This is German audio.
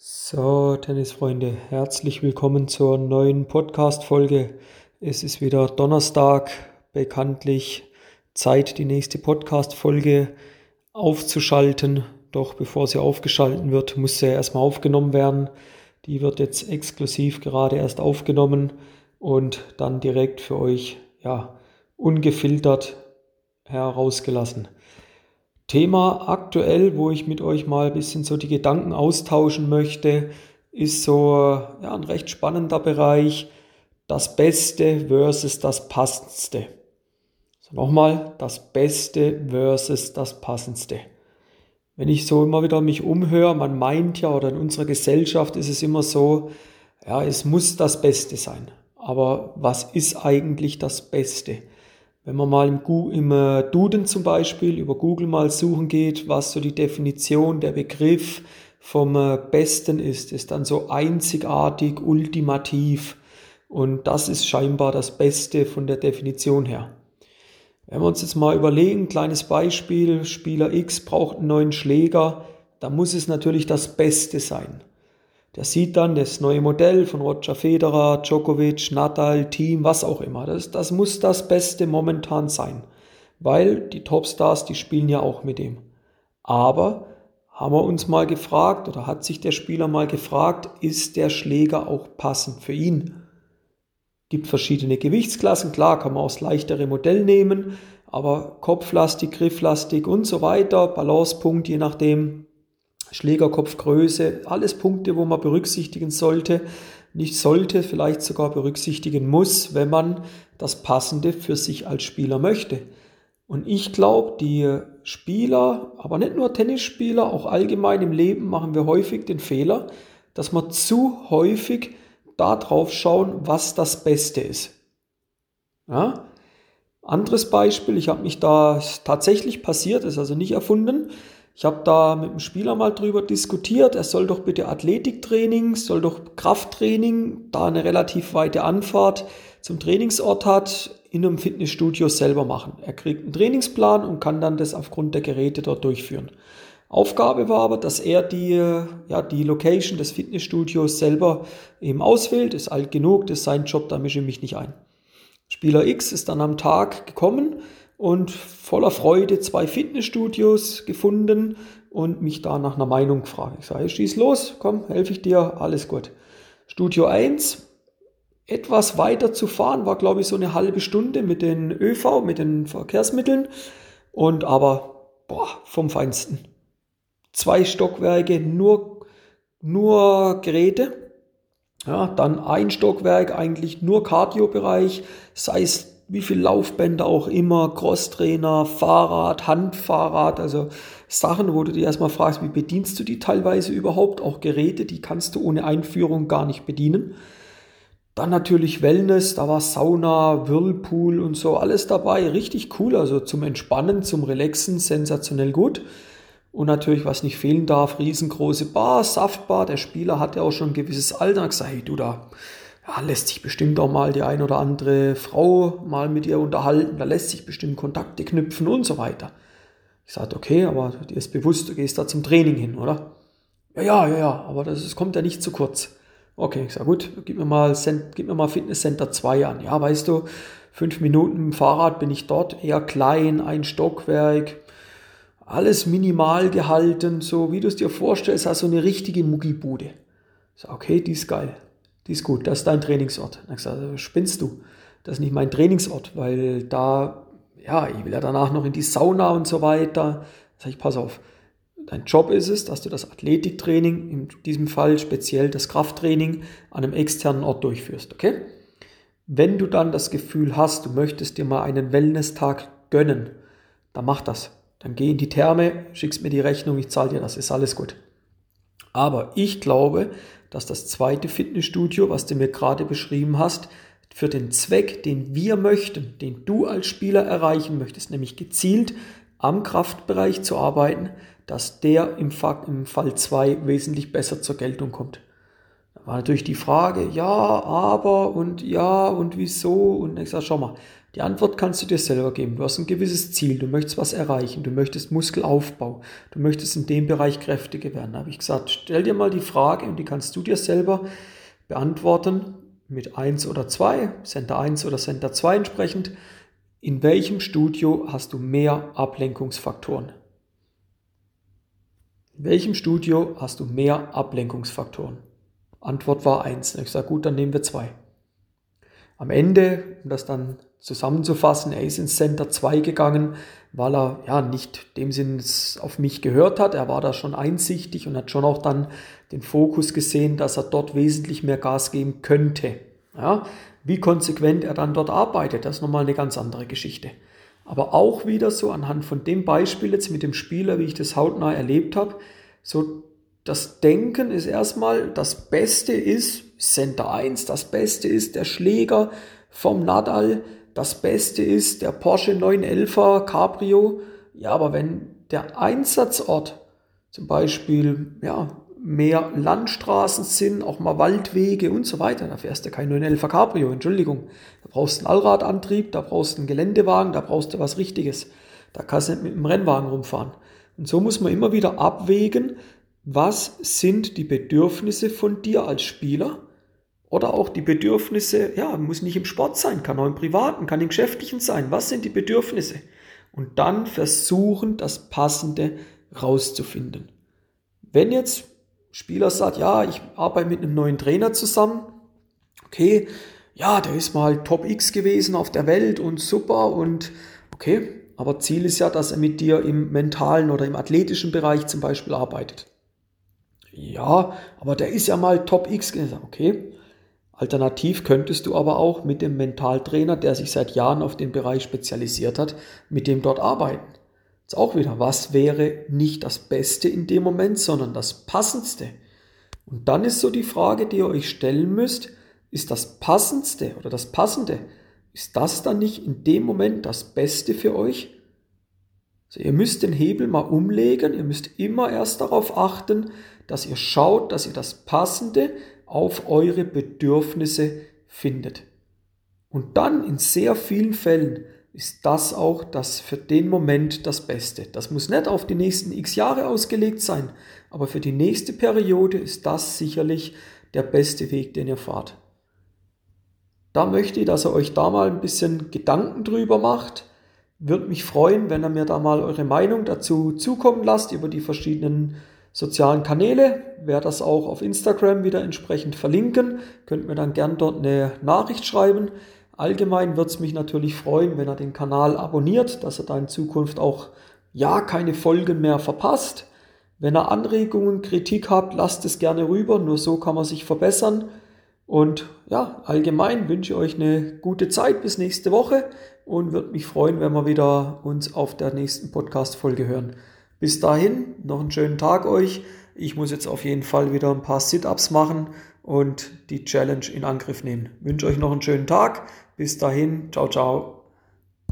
So, Tennisfreunde, herzlich willkommen zur neuen Podcast-Folge. Es ist wieder Donnerstag, bekanntlich Zeit, die nächste Podcast-Folge aufzuschalten. Doch bevor sie aufgeschalten wird, muss sie erstmal aufgenommen werden. Die wird jetzt exklusiv gerade erst aufgenommen und dann direkt für euch, ja, ungefiltert herausgelassen. Thema aktuell, wo ich mit euch mal ein bisschen so die Gedanken austauschen möchte, ist so ja, ein recht spannender Bereich. Das Beste versus das Passendste. So nochmal, das Beste versus das Passendste. Wenn ich so immer wieder mich umhöre, man meint ja, oder in unserer Gesellschaft ist es immer so, ja, es muss das Beste sein. Aber was ist eigentlich das Beste? Wenn man mal im, im äh, Duden zum Beispiel über Google mal suchen geht, was so die Definition, der Begriff vom äh, Besten ist, ist dann so einzigartig, ultimativ. Und das ist scheinbar das Beste von der Definition her. Wenn wir uns jetzt mal überlegen, kleines Beispiel, Spieler X braucht einen neuen Schläger, da muss es natürlich das Beste sein. Der sieht dann das neue Modell von Roger Federer, Djokovic, Nadal, Team, was auch immer. Das, das muss das Beste momentan sein. Weil die Topstars, die spielen ja auch mit dem. Aber haben wir uns mal gefragt oder hat sich der Spieler mal gefragt, ist der Schläger auch passend für ihn? Gibt verschiedene Gewichtsklassen, klar kann man auch das leichtere Modell nehmen, aber Kopflastig, Grifflastig und so weiter, Balancepunkt, je nachdem, Schlägerkopfgröße, alles Punkte, wo man berücksichtigen sollte, nicht sollte, vielleicht sogar berücksichtigen muss, wenn man das Passende für sich als Spieler möchte. Und ich glaube, die Spieler, aber nicht nur Tennisspieler, auch allgemein im Leben machen wir häufig den Fehler, dass wir zu häufig darauf schauen, was das Beste ist. Ja? Anderes Beispiel, ich habe mich da tatsächlich passiert, ist also nicht erfunden. Ich habe da mit dem Spieler mal drüber diskutiert, er soll doch bitte Athletiktraining, soll doch Krafttraining, da eine relativ weite Anfahrt zum Trainingsort hat, in einem Fitnessstudio selber machen. Er kriegt einen Trainingsplan und kann dann das aufgrund der Geräte dort durchführen. Aufgabe war aber, dass er die, ja, die Location des Fitnessstudios selber eben auswählt, ist alt genug, das ist sein Job, da mische ich mich nicht ein. Spieler X ist dann am Tag gekommen, und voller Freude zwei Fitnessstudios gefunden und mich da nach einer Meinung gefragt. Ich sage, schieß los, komm, helfe ich dir, alles gut. Studio 1, etwas weiter zu fahren, war glaube ich so eine halbe Stunde mit den ÖV, mit den Verkehrsmitteln und aber boah, vom Feinsten. Zwei Stockwerke, nur, nur Geräte. Ja, dann ein Stockwerk, eigentlich nur Cardio-Bereich, sei es wie viel Laufbänder auch immer, Crosstrainer, Fahrrad, Handfahrrad, also Sachen, wo du dir erstmal fragst, wie bedienst du die teilweise überhaupt? Auch Geräte, die kannst du ohne Einführung gar nicht bedienen. Dann natürlich Wellness, da war Sauna, Whirlpool und so, alles dabei. Richtig cool, also zum Entspannen, zum Relaxen, sensationell gut. Und natürlich, was nicht fehlen darf, riesengroße Bar, Saftbar. Der Spieler hatte auch schon ein gewisses Alter. Gesagt, hey, du da, ja, lässt sich bestimmt auch mal die ein oder andere Frau mal mit ihr unterhalten, da lässt sich bestimmt Kontakte knüpfen und so weiter. Ich sagte, okay, aber dir ist bewusst, du gehst da zum Training hin, oder? Ja, ja, ja, ja, aber das, das kommt ja nicht zu kurz. Okay, ich sage, gut, gib mir mal, gib mir mal Fitness Center 2 an. Ja, weißt du, fünf Minuten dem Fahrrad bin ich dort, eher klein, ein Stockwerk, alles minimal gehalten, so wie du es dir vorstellst, also eine richtige Muggibude. Ich sage, okay, die ist geil die ist gut, das ist dein Trainingsort. Dann gesagt, spinnst du? Das ist nicht mein Trainingsort, weil da, ja, ich will ja danach noch in die Sauna und so weiter. Da sage ich, pass auf, dein Job ist es, dass du das Athletiktraining, in diesem Fall speziell das Krafttraining, an einem externen Ort durchführst, okay? Wenn du dann das Gefühl hast, du möchtest dir mal einen Wellness-Tag gönnen, dann mach das. Dann geh in die Therme, schickst mir die Rechnung, ich zahle dir das, ist alles gut. Aber ich glaube, dass das zweite Fitnessstudio, was du mir gerade beschrieben hast, für den Zweck, den wir möchten, den du als Spieler erreichen möchtest, nämlich gezielt am Kraftbereich zu arbeiten, dass der im, Fall 2 wesentlich besser zur Geltung kommt. war natürlich die Frage, ja, aber und ja und wieso. Und ich sage, schau mal, die Antwort kannst du dir selber geben. Du hast ein gewisses Ziel, du möchtest was erreichen, du möchtest Muskelaufbau, du möchtest in dem Bereich kräftiger werden. Da habe ich gesagt, stell dir mal die Frage und die kannst du dir selber beantworten mit 1 oder 2, Center 1 oder Center 2 entsprechend. In welchem Studio hast du mehr Ablenkungsfaktoren? In welchem Studio hast du mehr Ablenkungsfaktoren? Antwort war 1. Ich sage, gut, dann nehmen wir 2. Am Ende, um das dann zusammenzufassen, er ist ins Center 2 gegangen, weil er ja nicht dem Sinn auf mich gehört hat. Er war da schon einsichtig und hat schon auch dann den Fokus gesehen, dass er dort wesentlich mehr Gas geben könnte. Ja, wie konsequent er dann dort arbeitet, das ist nochmal eine ganz andere Geschichte. Aber auch wieder so anhand von dem Beispiel jetzt mit dem Spieler, wie ich das hautnah erlebt habe, so das Denken ist erstmal, das Beste ist Center 1, das Beste ist der Schläger vom Nadal, das Beste ist der Porsche 911er Cabrio. Ja, aber wenn der Einsatzort zum Beispiel ja, mehr Landstraßen sind, auch mal Waldwege und so weiter. Da fährst du kein 911 Cabrio, Entschuldigung. Da brauchst du einen Allradantrieb, da brauchst du einen Geländewagen, da brauchst du was Richtiges. Da kannst du nicht mit dem Rennwagen rumfahren. Und so muss man immer wieder abwägen, was sind die Bedürfnisse von dir als Spieler oder auch die Bedürfnisse, ja, muss nicht im Sport sein, kann auch im Privaten, kann im Geschäftlichen sein. Was sind die Bedürfnisse? Und dann versuchen, das Passende rauszufinden. Wenn jetzt Spieler sagt, ja, ich arbeite mit einem neuen Trainer zusammen. Okay, ja, der ist mal Top X gewesen auf der Welt und super und okay, aber Ziel ist ja, dass er mit dir im mentalen oder im athletischen Bereich zum Beispiel arbeitet. Ja, aber der ist ja mal Top X gewesen. Okay. Alternativ könntest du aber auch mit dem Mentaltrainer, der sich seit Jahren auf den Bereich spezialisiert hat, mit dem dort arbeiten. Jetzt auch wieder, was wäre nicht das Beste in dem Moment, sondern das Passendste? Und dann ist so die Frage, die ihr euch stellen müsst, ist das Passendste oder das Passende, ist das dann nicht in dem Moment das Beste für euch? Also ihr müsst den Hebel mal umlegen, ihr müsst immer erst darauf achten, dass ihr schaut, dass ihr das Passende auf eure Bedürfnisse findet. Und dann in sehr vielen Fällen ist das auch das für den Moment das Beste. Das muss nicht auf die nächsten x Jahre ausgelegt sein, aber für die nächste Periode ist das sicherlich der beste Weg, den ihr fahrt. Da möchte ich, dass ihr euch da mal ein bisschen Gedanken drüber macht. Würde mich freuen, wenn ihr mir da mal eure Meinung dazu zukommen lasst über die verschiedenen sozialen Kanäle. Werde das auch auf Instagram wieder entsprechend verlinken. Könnt mir dann gern dort eine Nachricht schreiben. Allgemein wird es mich natürlich freuen, wenn ihr den Kanal abonniert, dass ihr da in Zukunft auch ja keine Folgen mehr verpasst. Wenn ihr Anregungen, Kritik habt, lasst es gerne rüber, nur so kann man sich verbessern. Und ja, allgemein wünsche ich euch eine gute Zeit bis nächste Woche und würde mich freuen, wenn wir wieder uns auf der nächsten Podcast-Folge hören. Bis dahin, noch einen schönen Tag euch. Ich muss jetzt auf jeden Fall wieder ein paar Sit-Ups machen und die Challenge in Angriff nehmen. Ich wünsche euch noch einen schönen Tag. Bis dahin, ciao, ciao.